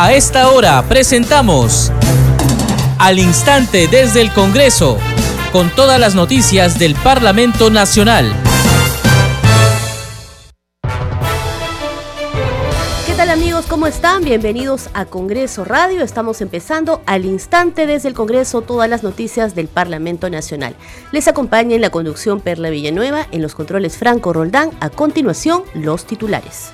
A esta hora presentamos Al Instante desde el Congreso, con todas las noticias del Parlamento Nacional. ¿Qué tal amigos? ¿Cómo están? Bienvenidos a Congreso Radio. Estamos empezando al instante desde el Congreso todas las noticias del Parlamento Nacional. Les acompaña en la conducción Perla Villanueva, en los controles Franco Roldán. A continuación, los titulares.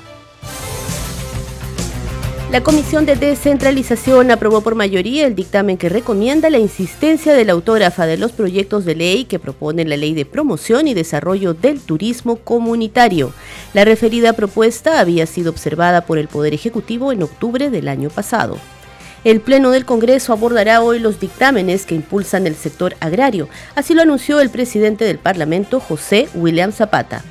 La Comisión de Descentralización aprobó por mayoría el dictamen que recomienda la insistencia de la autógrafa de los proyectos de ley que propone la Ley de Promoción y Desarrollo del Turismo Comunitario. La referida propuesta había sido observada por el Poder Ejecutivo en octubre del año pasado. El Pleno del Congreso abordará hoy los dictámenes que impulsan el sector agrario, así lo anunció el presidente del Parlamento, José William Zapata.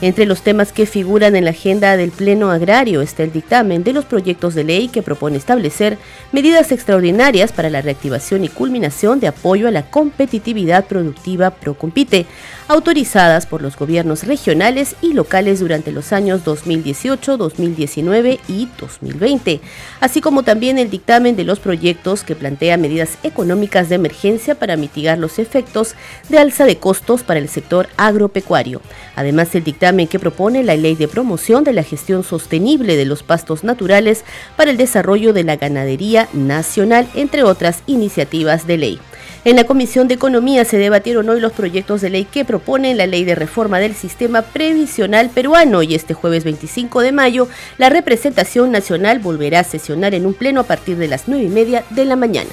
Entre los temas que figuran en la agenda del Pleno Agrario está el dictamen de los proyectos de ley que propone establecer medidas extraordinarias para la reactivación y culminación de apoyo a la competitividad productiva Procompite, autorizadas por los gobiernos regionales y locales durante los años 2018, 2019 y 2020, así como también el dictamen de los proyectos que plantea medidas económicas de emergencia para mitigar los efectos de alza de costos para el sector agropecuario. Además, el dictamen que propone la Ley de Promoción de la Gestión Sostenible de los Pastos Naturales para el Desarrollo de la Ganadería Nacional, entre otras iniciativas de ley. En la Comisión de Economía se debatieron hoy los proyectos de ley que proponen la Ley de Reforma del Sistema Previsional Peruano y este jueves 25 de mayo la representación nacional volverá a sesionar en un pleno a partir de las 9 y media de la mañana.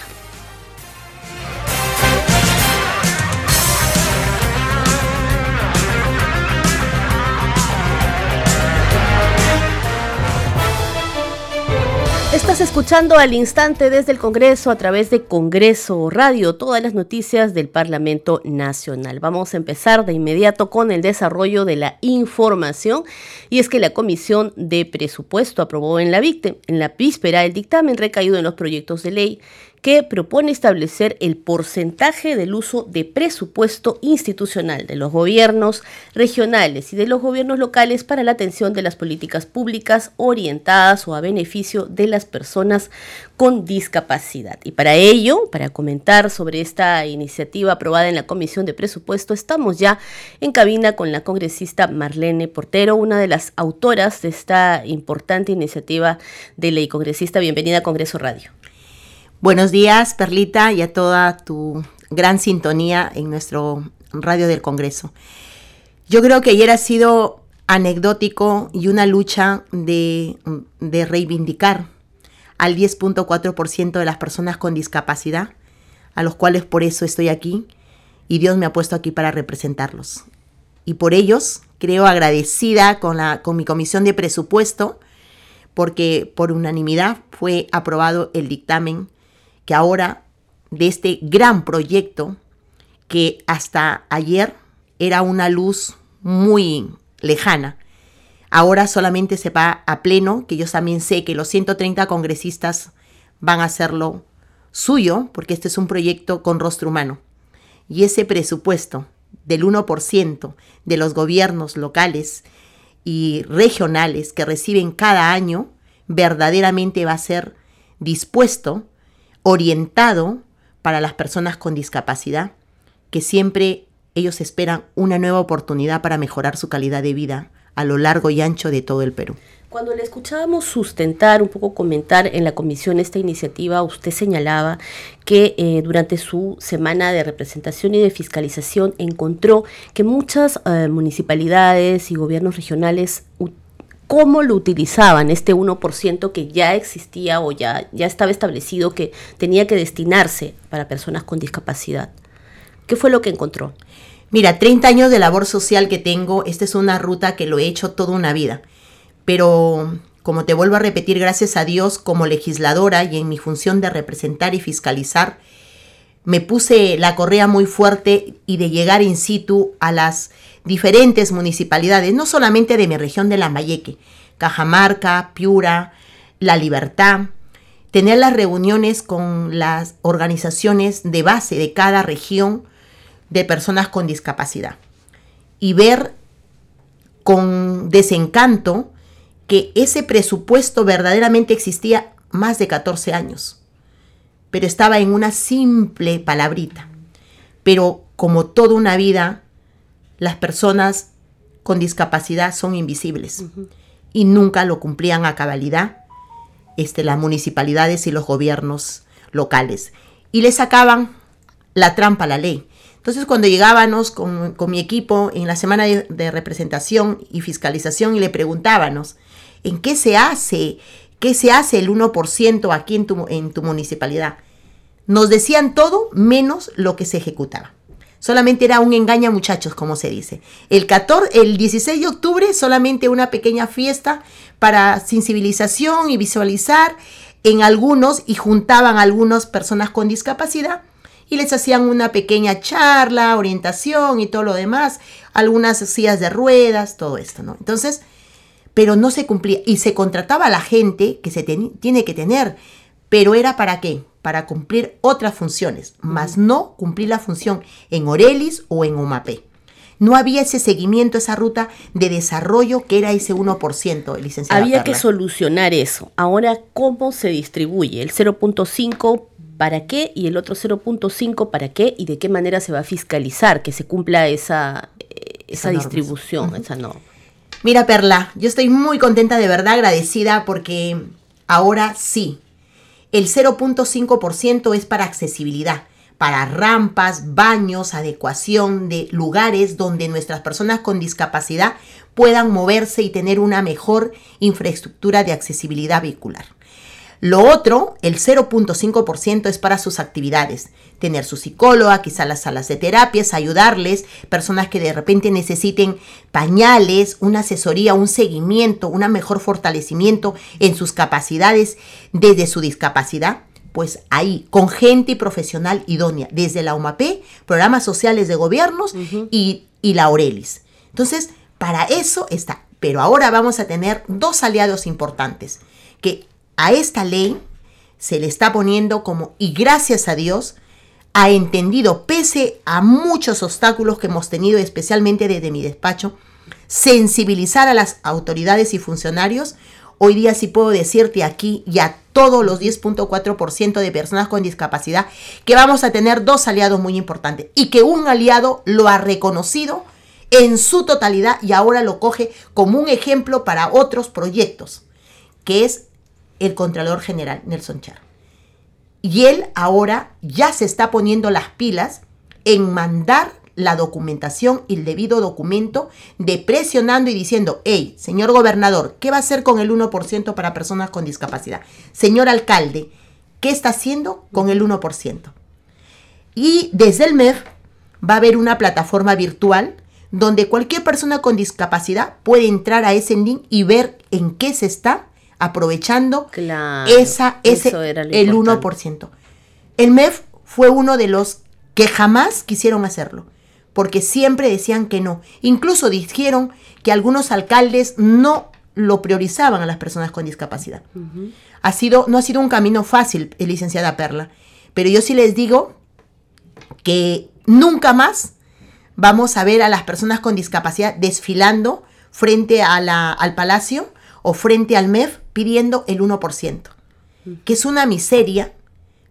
Estás escuchando al instante desde el Congreso a través de Congreso Radio, todas las noticias del Parlamento Nacional. Vamos a empezar de inmediato con el desarrollo de la información y es que la Comisión de Presupuesto aprobó en la, en la víspera el dictamen recaído en los proyectos de ley que propone establecer el porcentaje del uso de presupuesto institucional de los gobiernos regionales y de los gobiernos locales para la atención de las políticas públicas orientadas o a beneficio de las personas con discapacidad. Y para ello, para comentar sobre esta iniciativa aprobada en la Comisión de Presupuesto, estamos ya en cabina con la congresista Marlene Portero, una de las autoras de esta importante iniciativa de ley. Congresista, bienvenida a Congreso Radio. Buenos días, Perlita, y a toda tu gran sintonía en nuestro radio del Congreso. Yo creo que ayer ha sido anecdótico y una lucha de, reivindicar al 10.4% de las personas con discapacidad, a los cuales por eso estoy aquí y Dios me ha puesto aquí para representarlos. Y por ellos creo agradecida con mi comisión de presupuesto, porque por unanimidad fue aprobado el dictamen que ahora de este gran proyecto que hasta ayer era una luz muy lejana, ahora solamente se va a pleno, que yo también sé que los 130 congresistas van a hacerlo suyo, porque este es un proyecto con rostro humano. Y ese presupuesto del 1% de los gobiernos locales y regionales que reciben cada año, verdaderamente va a ser dispuesto orientado para las personas con discapacidad, que siempre ellos esperan una nueva oportunidad para mejorar su calidad de vida a lo largo y ancho de todo el Perú. Cuando le escuchábamos sustentar, un poco comentar en la comisión esta iniciativa, usted señalaba que eh, durante su semana de representación y de fiscalización encontró que muchas eh, municipalidades y gobiernos regionales cómo lo utilizaban, este 1% que ya existía o ya, ya estaba establecido que tenía que destinarse para personas con discapacidad. ¿Qué fue lo que encontró? Mira, 30 años de labor social que tengo, esta es una ruta que lo he hecho toda una vida, pero como te vuelvo a repetir, gracias a Dios como legisladora y en mi función de representar y fiscalizar, me puse la correa muy fuerte y de llegar in situ a las diferentes municipalidades, no solamente de mi región de Lambayeque, Cajamarca, Piura, La Libertad, tener las reuniones con las organizaciones de base de cada región de personas con discapacidad y ver con desencanto que ese presupuesto verdaderamente existía más de 14 años, pero estaba en una simple palabrita. Pero como toda una vida, las personas con discapacidad son invisibles y nunca lo cumplían a cabalidad este, las municipalidades y los gobiernos locales. Y le sacaban la trampa a la ley. Entonces cuando llegábamos con, mi equipo en la semana de, representación y fiscalización y le preguntábamos, ¿en qué se hace? ¿Qué se hace el 1% aquí en tu, en tu municipalidad? Nos decían todo menos lo que se ejecutaba. Solamente era un engaño, muchachos, como se dice. El, 14, el 16 de octubre, solamente una pequeña fiesta para sensibilización y visualizar en algunos y juntaban a algunas personas con discapacidad y les hacían una pequeña charla, orientación y todo lo demás, algunas sillas de ruedas, todo esto, ¿no? Entonces, pero no se cumplía y se contrataba a la gente que se tiene que tener, pero era para qué? Para cumplir otras funciones, más no cumplir la función en Orelis o en OMAPE. No había ese seguimiento, esa ruta de desarrollo que era ese 1%, licenciado. Había que solucionar eso. Ahora, ¿cómo se distribuye? El 0.5 para qué y el otro 0.5 para qué y de qué manera se va a fiscalizar que se cumpla esa, eh, esa distribución, esa no. Mira, Perla, yo estoy muy contenta, de verdad agradecida porque ahora sí, el 0.5% es para accesibilidad para rampas, baños, adecuación de lugares donde nuestras personas con discapacidad puedan moverse y tener una mejor infraestructura de accesibilidad vehicular. Lo otro, el 0.5% es para sus actividades. Tener su psicóloga, quizá las salas de terapias, ayudarles, personas que de repente necesiten pañales, una asesoría, un seguimiento, un mejor fortalecimiento en sus capacidades desde su discapacidad pues ahí, con gente y profesional idónea, desde la UMAP, programas sociales de gobiernos y, y la Aurelis. Entonces, para eso está. Pero ahora vamos a tener dos aliados importantes, que a esta ley se le está poniendo como, y gracias a Dios, ha entendido, pese a muchos obstáculos que hemos tenido, especialmente desde mi despacho, sensibilizar a las autoridades y funcionarios. Hoy día sí puedo decirte aquí y a todos los 10.4% de personas con discapacidad que vamos a tener dos aliados muy importantes y que un aliado lo ha reconocido en su totalidad y ahora lo coge como un ejemplo para otros proyectos, que es el Contralor General Nelson Char. Y él ahora ya se está poniendo las pilas en mandar la documentación y el debido documento de presionando y diciendo, hey, señor gobernador, ¿qué va a hacer con el 1% para personas con discapacidad? Señor alcalde, ¿qué está haciendo con el 1%? Y desde el MEF va a haber una plataforma virtual donde cualquier persona con discapacidad puede entrar a ese link y ver en qué se está aprovechando esa, ese, el 1%. El MEF fue uno de los que jamás quisieron hacerlo porque siempre decían que no. Incluso dijeron que algunos alcaldes no lo priorizaban a las personas con discapacidad. ha sido, no ha sido un camino fácil, eh, licenciada Perla, pero yo sí les digo que nunca más vamos a ver a las personas con discapacidad desfilando frente a la, al palacio o frente al MEF pidiendo el 1%, que es una miseria,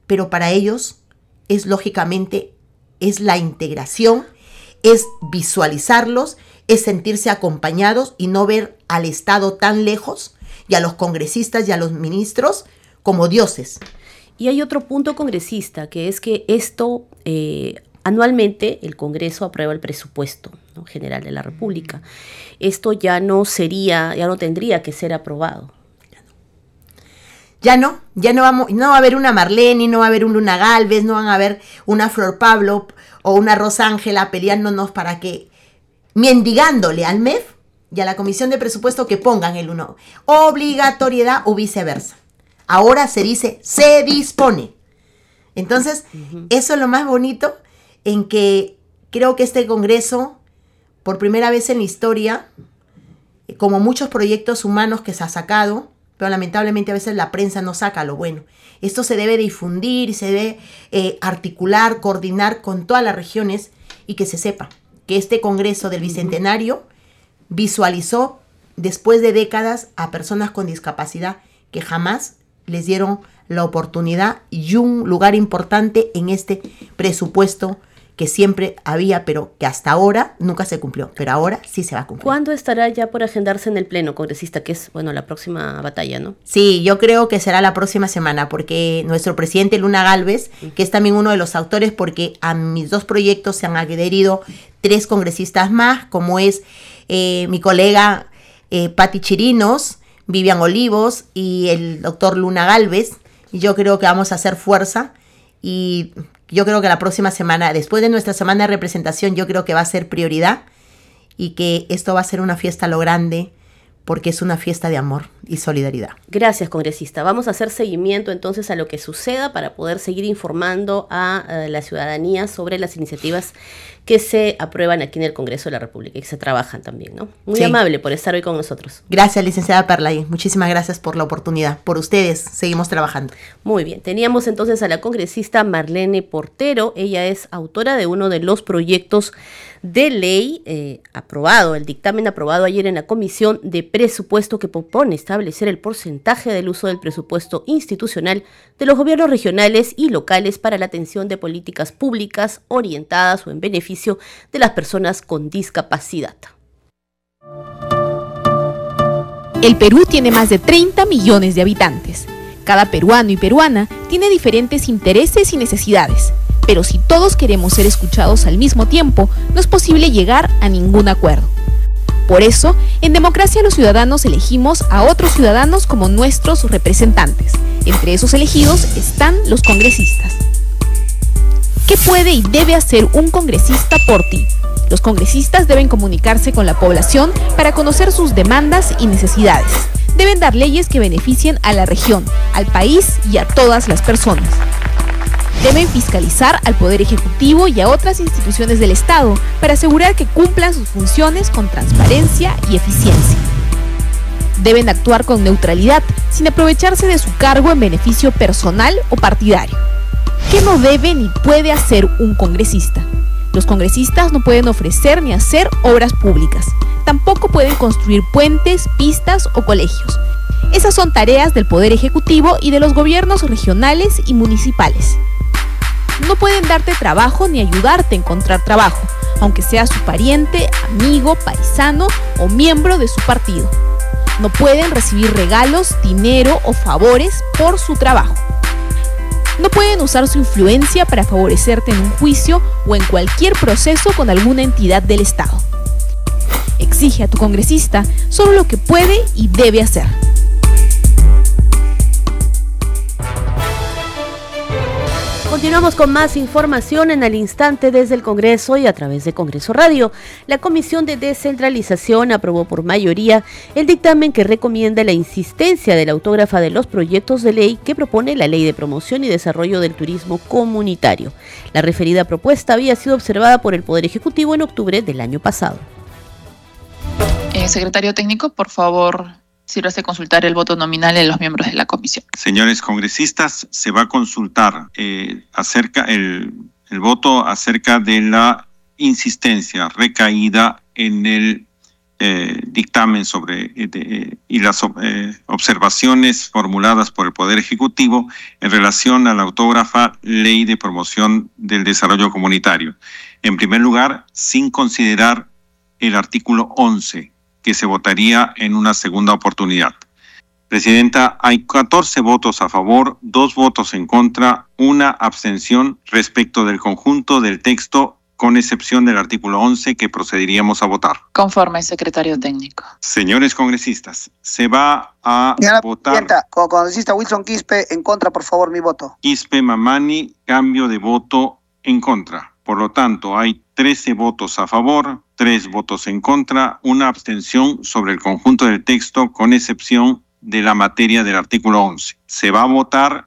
pero para ellos es lógicamente es la integración es visualizarlos, es sentirse acompañados y no ver al Estado tan lejos y a los congresistas y a los ministros como dioses. Y hay otro punto congresista, que es que esto, eh, anualmente el Congreso aprueba el presupuesto general de la República. Esto ya no sería, ya no tendría que ser aprobado. Ya no, ya no vamos, no va a haber una Marlene, no va a haber un Luna Galvez, no van a haber una Flor Pablo o una Rosángela peleándonos para que, mendigándole al MEF y a la Comisión de Presupuesto que pongan el uno. Obligatoriedad o viceversa. Ahora se dice, se dispone. Entonces, eso es lo más bonito en que creo que este Congreso, por primera vez en la historia, como muchos proyectos humanos que se ha sacado, pero lamentablemente a veces la prensa no saca lo bueno. Esto se debe difundir, se debe eh, articular, coordinar con todas las regiones y que se sepa que este Congreso del Bicentenario visualizó después de décadas a personas con discapacidad que jamás les dieron la oportunidad y un lugar importante en este presupuesto que siempre había, pero que hasta ahora nunca se cumplió, pero ahora sí se va a cumplir. ¿Cuándo estará ya por agendarse en el Pleno, congresista, que es, bueno, la próxima batalla, ¿no? Sí, yo creo que será la próxima semana, porque nuestro presidente Luna Galvez, que es también uno de los autores, porque a mis dos proyectos se han adherido tres congresistas más, como es eh, mi colega eh, Patti Chirinos, Vivian Olivos y el doctor Luna Galvez. Y yo creo que vamos a hacer fuerza y yo creo que la próxima semana, después de nuestra semana de representación, yo creo que va a ser prioridad y que esto va a ser una fiesta lo grande porque es una fiesta de amor y solidaridad. Gracias, congresista. Vamos a hacer seguimiento entonces a lo que suceda para poder seguir informando a, eh, la ciudadanía sobre las iniciativas que se aprueban aquí en el Congreso de la República y que se trabajan también, ¿no? Muy amable por estar hoy con nosotros. Gracias, licenciada Perlay. Muchísimas gracias por la oportunidad. Por ustedes, seguimos trabajando. Muy bien. Teníamos entonces a la congresista Marlene Portero. Ella es autora de uno de los proyectos de ley eh, aprobado, el dictamen aprobado ayer en la Comisión de Presupuesto que propone establecer el porcentaje del uso del presupuesto institucional de los gobiernos regionales y locales para la atención de políticas públicas orientadas o en beneficio de las personas con discapacidad. El Perú tiene más de 30 millones de habitantes. Cada peruano y peruana tiene diferentes intereses y necesidades pero si todos queremos ser escuchados al mismo tiempo, no es posible llegar a ningún acuerdo. Por eso, en democracia los ciudadanos elegimos a otros ciudadanos como nuestros representantes. Entre esos elegidos están los congresistas. ¿Qué puede y debe hacer un congresista por ti? Los congresistas deben comunicarse con la población para conocer sus demandas y necesidades. Deben dar leyes que beneficien a la región, al país y a todas las personas deben fiscalizar al Poder Ejecutivo y a otras instituciones del Estado para asegurar que cumplan sus funciones con transparencia y eficiencia. Deben actuar con neutralidad, sin aprovecharse de su cargo en beneficio personal o partidario. ¿Qué no debe ni puede hacer un congresista? Los congresistas no pueden ofrecer ni hacer obras públicas. Tampoco pueden construir puentes, pistas o colegios. Esas son tareas del Poder Ejecutivo y de los gobiernos regionales y municipales no pueden darte trabajo ni ayudarte a encontrar trabajo, aunque sea su pariente, amigo, paisano o miembro de su partido. No pueden recibir regalos, dinero o favores por su trabajo. No pueden usar su influencia para favorecerte en un juicio o en cualquier proceso con alguna entidad del Estado. Exige a tu congresista solo lo que puede y debe hacer. Continuamos con más información en el instante desde el Congreso y a través de Congreso Radio. La Comisión de Descentralización aprobó por mayoría el dictamen que recomienda la insistencia de la autógrafa de los proyectos de ley que propone la Ley de Promoción y Desarrollo del Turismo Comunitario. La referida propuesta había sido observada por el Poder Ejecutivo en octubre del año pasado. Eh, secretario técnico, por favor, Sirve consultar el voto nominal de los miembros de la comisión. Señores congresistas, se va a consultar eh, acerca el, el voto acerca de la insistencia recaída en el eh, dictamen sobre eh, y las observaciones formuladas por el Poder Ejecutivo en relación a la autógrafa Ley de Promoción del Desarrollo Comunitario. En primer lugar, sin considerar el artículo 11 que se votaría en una segunda oportunidad. Presidenta, hay 14 votos a favor, dos votos en contra, una abstención respecto del conjunto del texto, con excepción del artículo 11 que procederíamos a votar. Conforme, secretario técnico. Señores congresistas, se va a votar. Presidenta, como congresista Wilson Quispe, en contra, por favor, mi voto. Quispe Mamani, cambio de voto en contra. Por lo tanto, hay 13 votos a favor, 3 votos en contra, una abstención sobre el conjunto del texto, con excepción de la materia del artículo 11. Se va a votar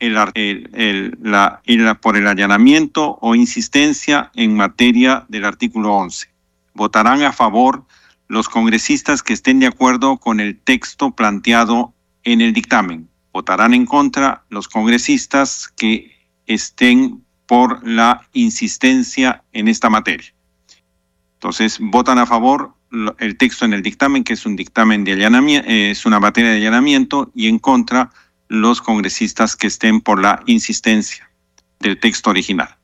por el allanamiento o insistencia en materia del artículo 11. Votarán a favor los congresistas que estén de acuerdo con el texto planteado en el dictamen. Votarán en contra los congresistas que estén por la insistencia en esta materia. Entonces, votan a favor el texto en el dictamen, que es un dictamen de allanamiento, es una materia de allanamiento, y en contra los congresistas que estén por la insistencia del texto original.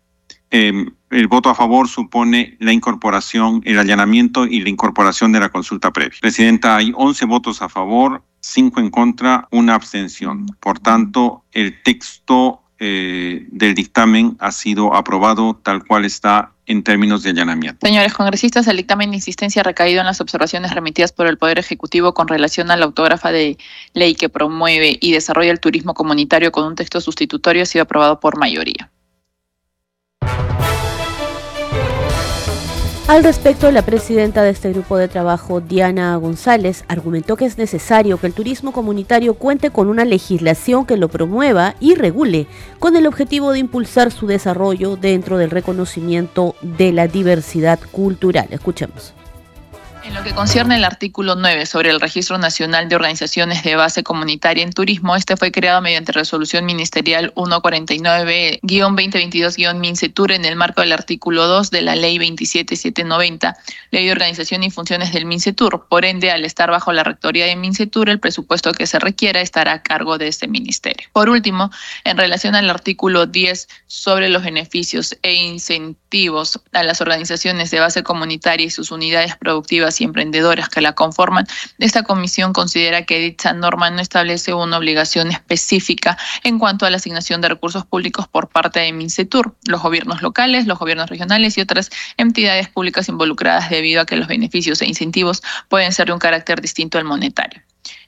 Em, el voto a favor supone la incorporación, el allanamiento y la incorporación de la consulta previa. Presidenta, hay 11 votos a favor, 5 en contra, una abstención. Por tanto, el texto eh, del dictamen ha sido aprobado tal cual está en términos de allanamiento. Señores congresistas, el dictamen de insistencia ha recaído en las observaciones remitidas por el Poder Ejecutivo con relación a la autógrafa de ley que promueve y desarrolla el turismo comunitario con un texto sustitutorio ha sido aprobado por mayoría. Al respecto, la presidenta de este grupo de trabajo, Diana González, argumentó que es necesario que el turismo comunitario cuente con una legislación que lo promueva y regule, con el objetivo de impulsar su desarrollo dentro del reconocimiento de la diversidad cultural. Escuchemos. En lo que concierne el artículo 9 sobre el Registro Nacional de Organizaciones de Base Comunitaria en Turismo, este fue creado mediante resolución ministerial 149-2022-MINCETUR en el marco del artículo 2 de la Ley 27790, Ley de Organización y Funciones del MINCETUR. Por ende, al estar bajo la rectoría de MINCETUR, el presupuesto que se requiera estará a cargo de este ministerio. Por último, en relación al artículo 10 sobre los beneficios e incentivos a las organizaciones de base comunitaria y sus unidades productivas y emprendedoras que la conforman, esta comisión considera que dicha norma no establece una obligación específica en cuanto a la asignación de recursos públicos por parte de MINCETUR, los gobiernos locales, los gobiernos regionales y otras entidades públicas involucradas debido a que los beneficios e incentivos pueden ser de un carácter distinto al monetario.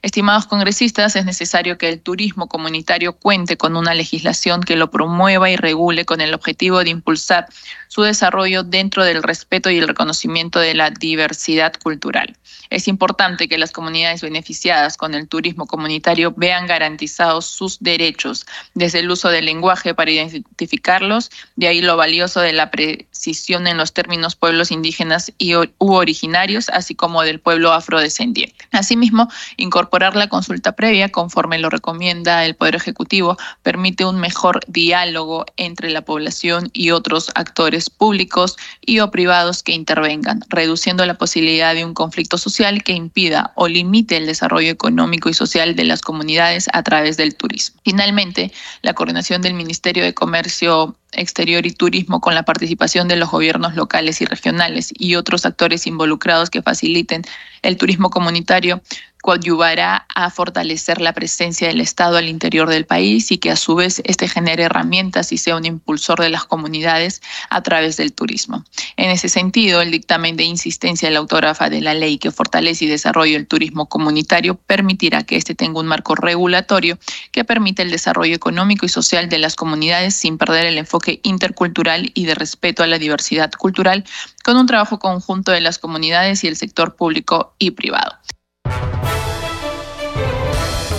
Estimados congresistas, es necesario que el turismo comunitario cuente con una legislación que lo promueva y regule con el objetivo de impulsar su desarrollo dentro del respeto y el reconocimiento de la diversidad cultural. Es importante que las comunidades beneficiadas con el turismo comunitario vean garantizados sus derechos desde el uso del lenguaje para identificarlos, de ahí lo valioso de la precisión en los términos pueblos indígenas y u originarios, así como del pueblo afrodescendiente. Asimismo, incorporar la consulta previa, conforme lo recomienda el Poder Ejecutivo, permite un mejor diálogo entre la población y otros actores públicos y o privados que intervengan, reduciendo la posibilidad de un conflicto social que impida o limite el desarrollo económico y social de las comunidades a través del turismo. Finalmente, la coordinación del Ministerio de Comercio Exterior y Turismo con la participación de los gobiernos locales y regionales y otros actores involucrados que faciliten el turismo comunitario coadyuvará a fortalecer la presencia del Estado al interior del país y que a su vez este genere herramientas y sea un impulsor de las comunidades a través del turismo. En ese sentido, el dictamen de insistencia de la autógrafa de la ley que fortalece y desarrolla el turismo comunitario permitirá que éste tenga un marco regulatorio que permita el desarrollo económico y social de las comunidades sin perder el enfoque intercultural y de respeto a la diversidad cultural, con un trabajo conjunto de las comunidades y el sector público y privado.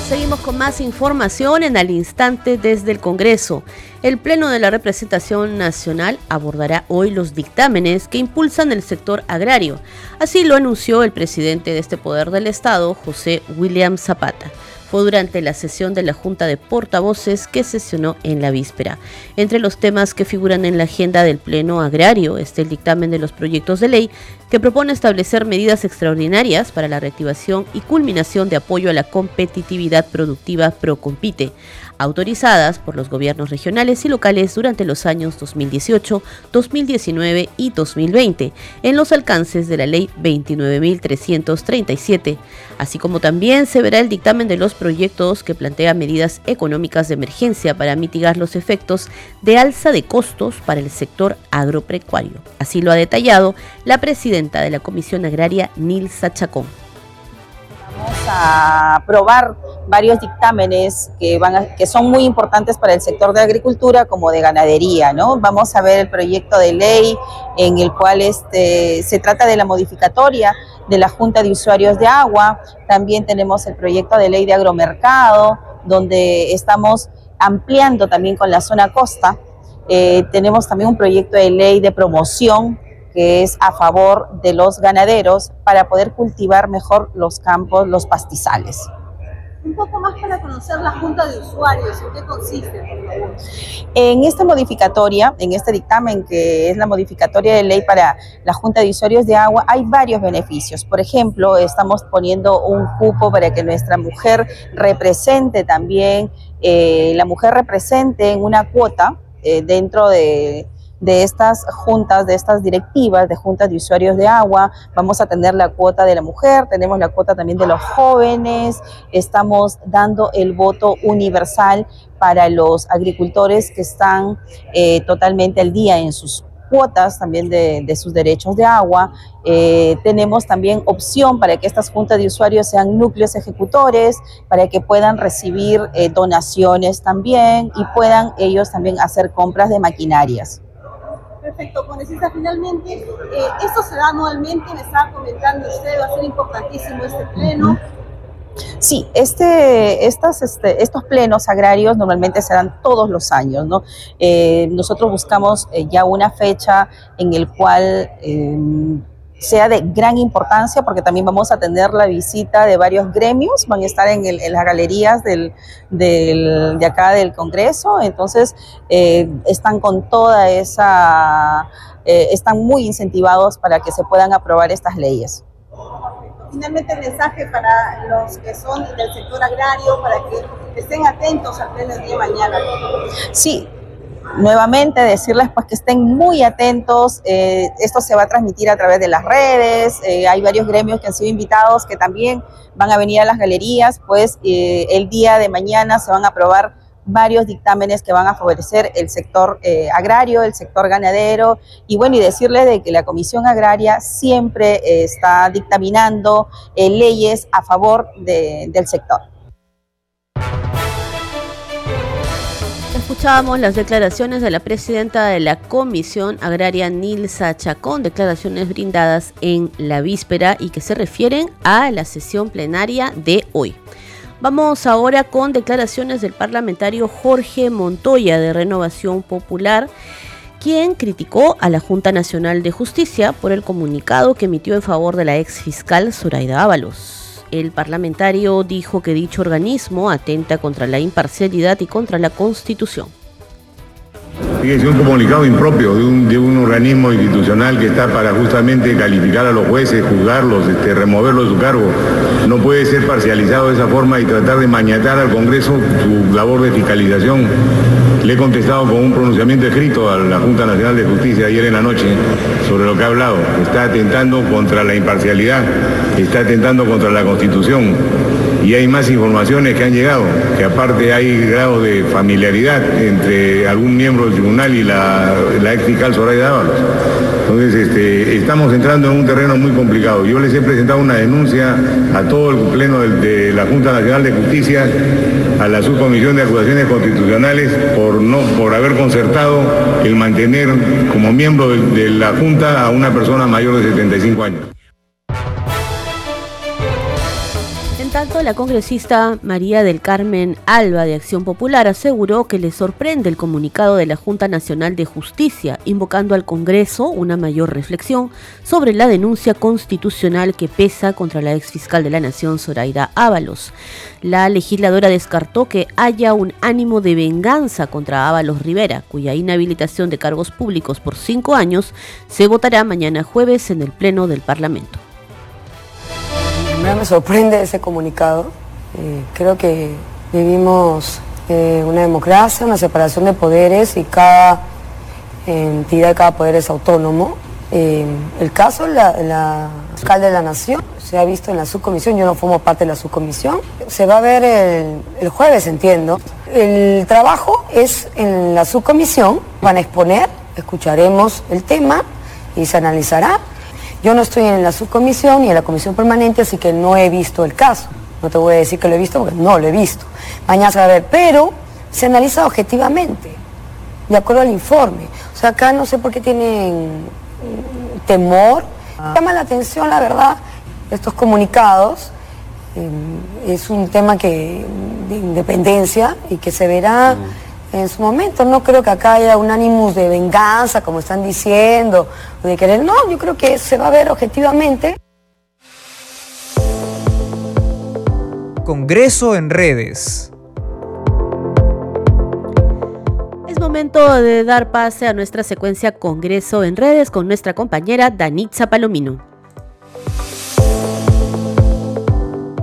Seguimos con más información en al instante desde el Congreso. El Pleno de la Representación Nacional abordará hoy los dictámenes que impulsan el sector agrario. Así lo anunció el presidente de este poder del Estado, José William Zapata fue durante la sesión de la Junta de Portavoces que sesionó en la víspera. Entre los temas que figuran en la agenda del Pleno Agrario está el dictamen de los proyectos de ley que propone establecer medidas extraordinarias para la reactivación y culminación de apoyo a la competitividad productiva Procompite, autorizadas por los gobiernos regionales y locales durante los años 2018, 2019 y 2020, en los alcances de la Ley 29.337, así como también se verá el dictamen de los proyectos que plantea medidas económicas de emergencia para mitigar los efectos de alza de costos para el sector agropecuario. Así lo ha detallado la presidenta de la Comisión Agraria, Nilsa Chacón. Vamos a aprobar varios dictámenes que, van que son muy importantes para el sector de agricultura como de ganadería. ¿no? Vamos a ver el proyecto de ley en el cual este, se trata de la modificatoria de la Junta de Usuarios de Agua. También tenemos el proyecto de ley de agromercado, donde estamos ampliando también con la zona costa. Eh, tenemos también un proyecto de ley de promoción que es a favor de los ganaderos para poder cultivar mejor los campos, los pastizales. Un poco más para conocer la Junta de Usuarios, ¿en qué consiste, En esta modificatoria, en este dictamen que es la modificatoria de ley para la Junta de Usuarios de Agua, hay varios beneficios. Por ejemplo, estamos poniendo un cupo para que nuestra mujer represente también, eh, la mujer represente en una cuota eh, dentro de de estas juntas, de estas directivas de juntas de usuarios de agua. Vamos a tener la cuota de la mujer, tenemos la cuota también de los jóvenes, estamos dando el voto universal para los agricultores que están eh, totalmente al día en sus cuotas también de, sus derechos de agua. Eh, tenemos también opción para que estas juntas de usuarios sean núcleos ejecutores, para que puedan recibir eh, donaciones también y puedan ellos también hacer compras de maquinarias. Perfecto, congresista, finalmente, eh, esto se da anualmente, me estaba comentando usted, va a ser importantísimo este pleno. Sí, este, estas, este, estos plenos agrarios normalmente se dan todos los años, ¿no? Eh, nosotros buscamos eh, ya una fecha en el cual em, sea de gran importancia porque también vamos a tener la visita de varios gremios, van a estar en, las galerías del, de acá del Congreso, entonces eh, están con toda esa, eh, están muy incentivados para que se puedan aprobar estas leyes. Finalmente el mensaje para los que son del sector agrario, para que estén atentos al pleno día de mañana. Sí, nuevamente decirles pues que estén muy atentos, eh, esto se va a transmitir a través de las redes, eh, hay varios gremios que han sido invitados que también van a venir a las galerías, pues eh, el día de mañana se van a aprobar varios dictámenes que van a favorecer el sector agrario, el sector ganadero y bueno, y decirles de que la Comisión Agraria siempre está dictaminando leyes a favor del sector. Escuchábamos las declaraciones de la presidenta de la Comisión Agraria, Nilsa Chacón, declaraciones brindadas en la víspera y que se refieren a la sesión plenaria de hoy. Vamos ahora con declaraciones del parlamentario Jorge Montoya de Renovación Popular, quien criticó a la Junta Nacional de Justicia por el comunicado que emitió en favor de la ex fiscal Zoraida Ábalos. El parlamentario dijo que dicho organismo atenta contra la imparcialidad y contra la Constitución. Es un comunicado impropio de un, organismo institucional que está para justamente calificar a los jueces, juzgarlos, este, removerlos de su cargo. No puede ser parcializado de esa forma y tratar de mañatar al Congreso su labor de fiscalización le he contestado con un pronunciamiento escrito a la Junta Nacional de Justicia ayer en la noche sobre lo que ha hablado. Está atentando contra la imparcialidad, está atentando contra la Constitución. Y hay más informaciones que han llegado, que aparte hay grado de familiaridad entre algún miembro del tribunal y la, ex fiscal Soraya Dávalos. Entonces, este, estamos entrando en un terreno muy complicado. Yo les he presentado una denuncia a todo el pleno de, la Junta Nacional de Justicia, a la Subcomisión de Acusaciones Constitucionales, por, no, por haber concertado el mantener como miembro de la Junta a una persona mayor de 75 años. Tanto, la congresista María del Carmen Alba de Acción Popular aseguró que le sorprende el comunicado de la Junta Nacional de Justicia, invocando al Congreso una mayor reflexión sobre la denuncia constitucional que pesa contra la exfiscal de la Nación, Zoraida Ábalos. La legisladora descartó que haya un ánimo de venganza contra Ábalos Rivera, cuya inhabilitación de cargos públicos por cinco años se votará mañana jueves en el Pleno del Parlamento me sorprende ese comunicado. Eh, creo que vivimos eh, una democracia, una separación de poderes y cada entidad, cada poder es autónomo. Eh, el caso, la, la fiscal de la Nación, se ha visto en la subcomisión, yo no formo parte de la subcomisión, se va a ver el jueves, entiendo. El trabajo es en la subcomisión, van a exponer, escucharemos el tema y se analizará. Yo no estoy en la subcomisión ni en la comisión permanente, así que no he visto el caso. No te voy a decir que lo he visto porque no lo he visto. Mañana se va a ver, pero se analiza objetivamente, de acuerdo al informe. O sea, acá no sé por qué tienen temor. Llama la atención, la verdad, estos comunicados. Eh, es un tema que, de independencia y que se verá en su momento. No creo que acá haya un ánimo de venganza, como están diciendo, de querer. No, yo creo que se va a ver objetivamente. Congreso en redes. Es momento de dar pase a nuestra secuencia Congreso en redes con nuestra compañera Danitza Palomino.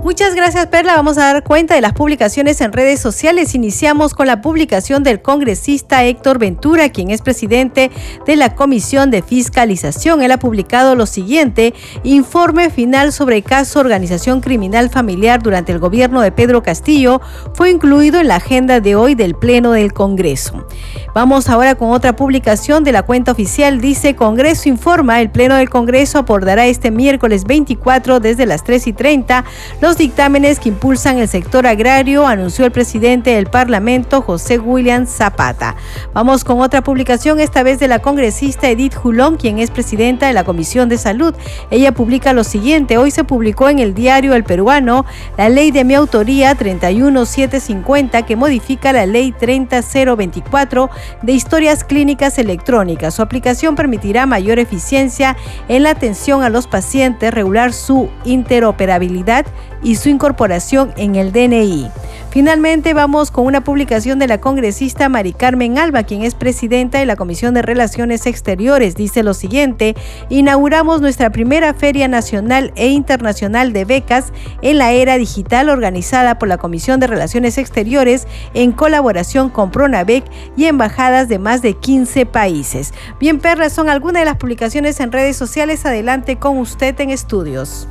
Muchas gracias Perla. Vamos a dar cuenta de las publicaciones en redes sociales. Iniciamos con la publicación del congresista Héctor Ventura, quien es presidente de la Comisión de Fiscalización. Él ha publicado lo siguiente, informe final sobre caso organización criminal familiar durante el gobierno de Pedro Castillo fue incluido en la agenda de hoy del Pleno del Congreso. Vamos ahora con otra publicación de la cuenta oficial. Dice Congreso informa, el Pleno del Congreso abordará este miércoles 24 desde las 3 y 30 los dictámenes que impulsan el sector agrario, anunció el presidente del Parlamento, José William Zapata. Vamos con otra publicación, esta vez de la congresista Edith Julón, quien es presidenta de la Comisión de Salud. Ella publica lo siguiente, hoy se publicó en el diario El Peruano la ley de mi autoría 31750 que modifica la ley 30024 de historias clínicas electrónicas. Su aplicación permitirá mayor eficiencia en la atención a los pacientes, regular su interoperabilidad y su incorporación en el DNI. Finalmente vamos con una publicación de la congresista Mari Carmen Alba, quien es presidenta de la Comisión de Relaciones Exteriores. Dice lo siguiente, inauguramos nuestra primera Feria Nacional e Internacional de Becas en la era digital organizada por la Comisión de Relaciones Exteriores en colaboración con Pronavec y embajadas de más de 15 países. Bien, Perla, son algunas de las publicaciones en redes sociales. Adelante con usted en estudios.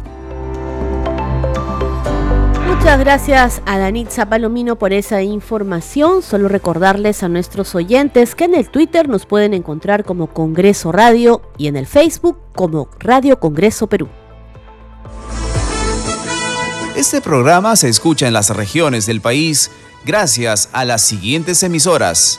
Muchas gracias a Danitza Palomino por esa información. Solo recordarles a nuestros oyentes que en el Twitter nos pueden encontrar como Congreso Radio y en el Facebook como Radio Congreso Perú. Este programa se escucha en las regiones del país gracias a las siguientes emisoras.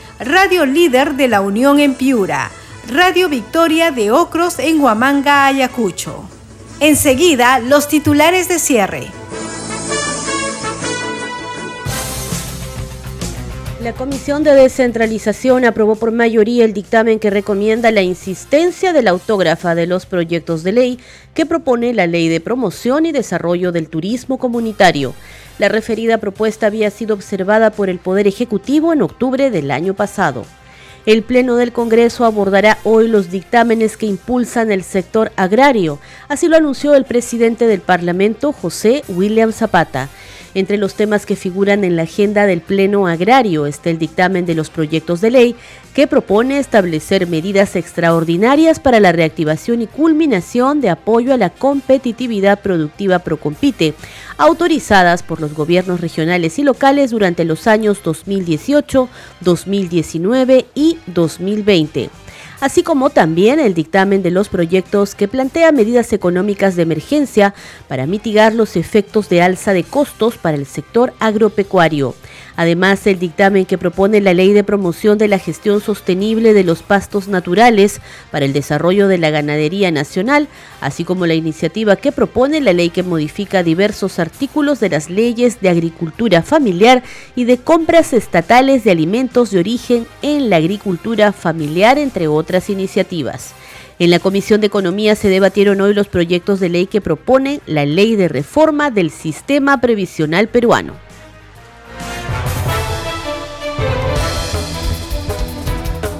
Radio Líder de la Unión en Piura, Radio Victoria de Ocros en Huamanga, Ayacucho. Enseguida, los titulares de cierre. La Comisión de Descentralización aprobó por mayoría el dictamen que recomienda la insistencia de la autógrafa de los proyectos de ley que propone la Ley de Promoción y Desarrollo del Turismo Comunitario. La referida propuesta había sido observada por el Poder Ejecutivo en octubre del año pasado. El Pleno del Congreso abordará hoy los dictámenes que impulsan el sector agrario, así lo anunció el presidente del Parlamento, José William Zapata. Entre los temas que figuran en la agenda del Pleno Agrario está el dictamen de los proyectos de ley que propone establecer medidas extraordinarias para la reactivación y culminación de apoyo a la competitividad productiva Procompite, autorizadas por los gobiernos regionales y locales durante los años 2018, 2019 y 2020 así como también el dictamen de los proyectos que plantea medidas económicas de emergencia para mitigar los efectos de alza de costos para el sector agropecuario. Además, el dictamen que propone la Ley de Promoción de la Gestión Sostenible de los Pastos Naturales para el desarrollo de la ganadería nacional, así como la iniciativa que propone la ley que modifica diversos artículos de las leyes de agricultura familiar y de compras estatales de alimentos de origen en la agricultura familiar, entre otras iniciativas. En la Comisión de Economía se debatieron hoy los proyectos de ley que proponen la ley de reforma del sistema previsional peruano.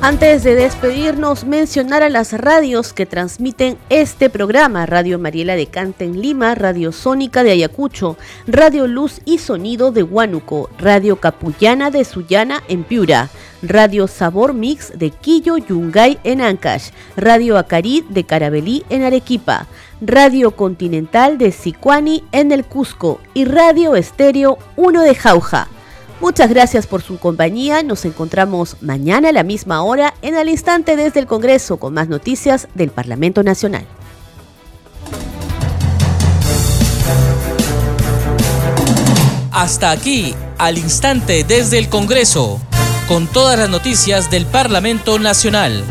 Antes de despedirnos, mencionar a las radios que transmiten este programa. Radio Mariela de Canta en Lima, Radio Sónica de Ayacucho, Radio Luz y Sonido de Huánuco, Radio Capullana de Sullana en Piura, Radio Sabor Mix de Quillo Yungay en Ancash, Radio Acarí de Carabelí en Arequipa, Radio Continental de Sicuani en el Cusco y Radio Estéreo 1 de Jauja. Muchas gracias por su compañía. Nos encontramos mañana a la misma hora en el instante desde el Congreso con más noticias del Parlamento Nacional. Hasta aquí, al instante desde el Congreso, con todas las noticias del Parlamento Nacional.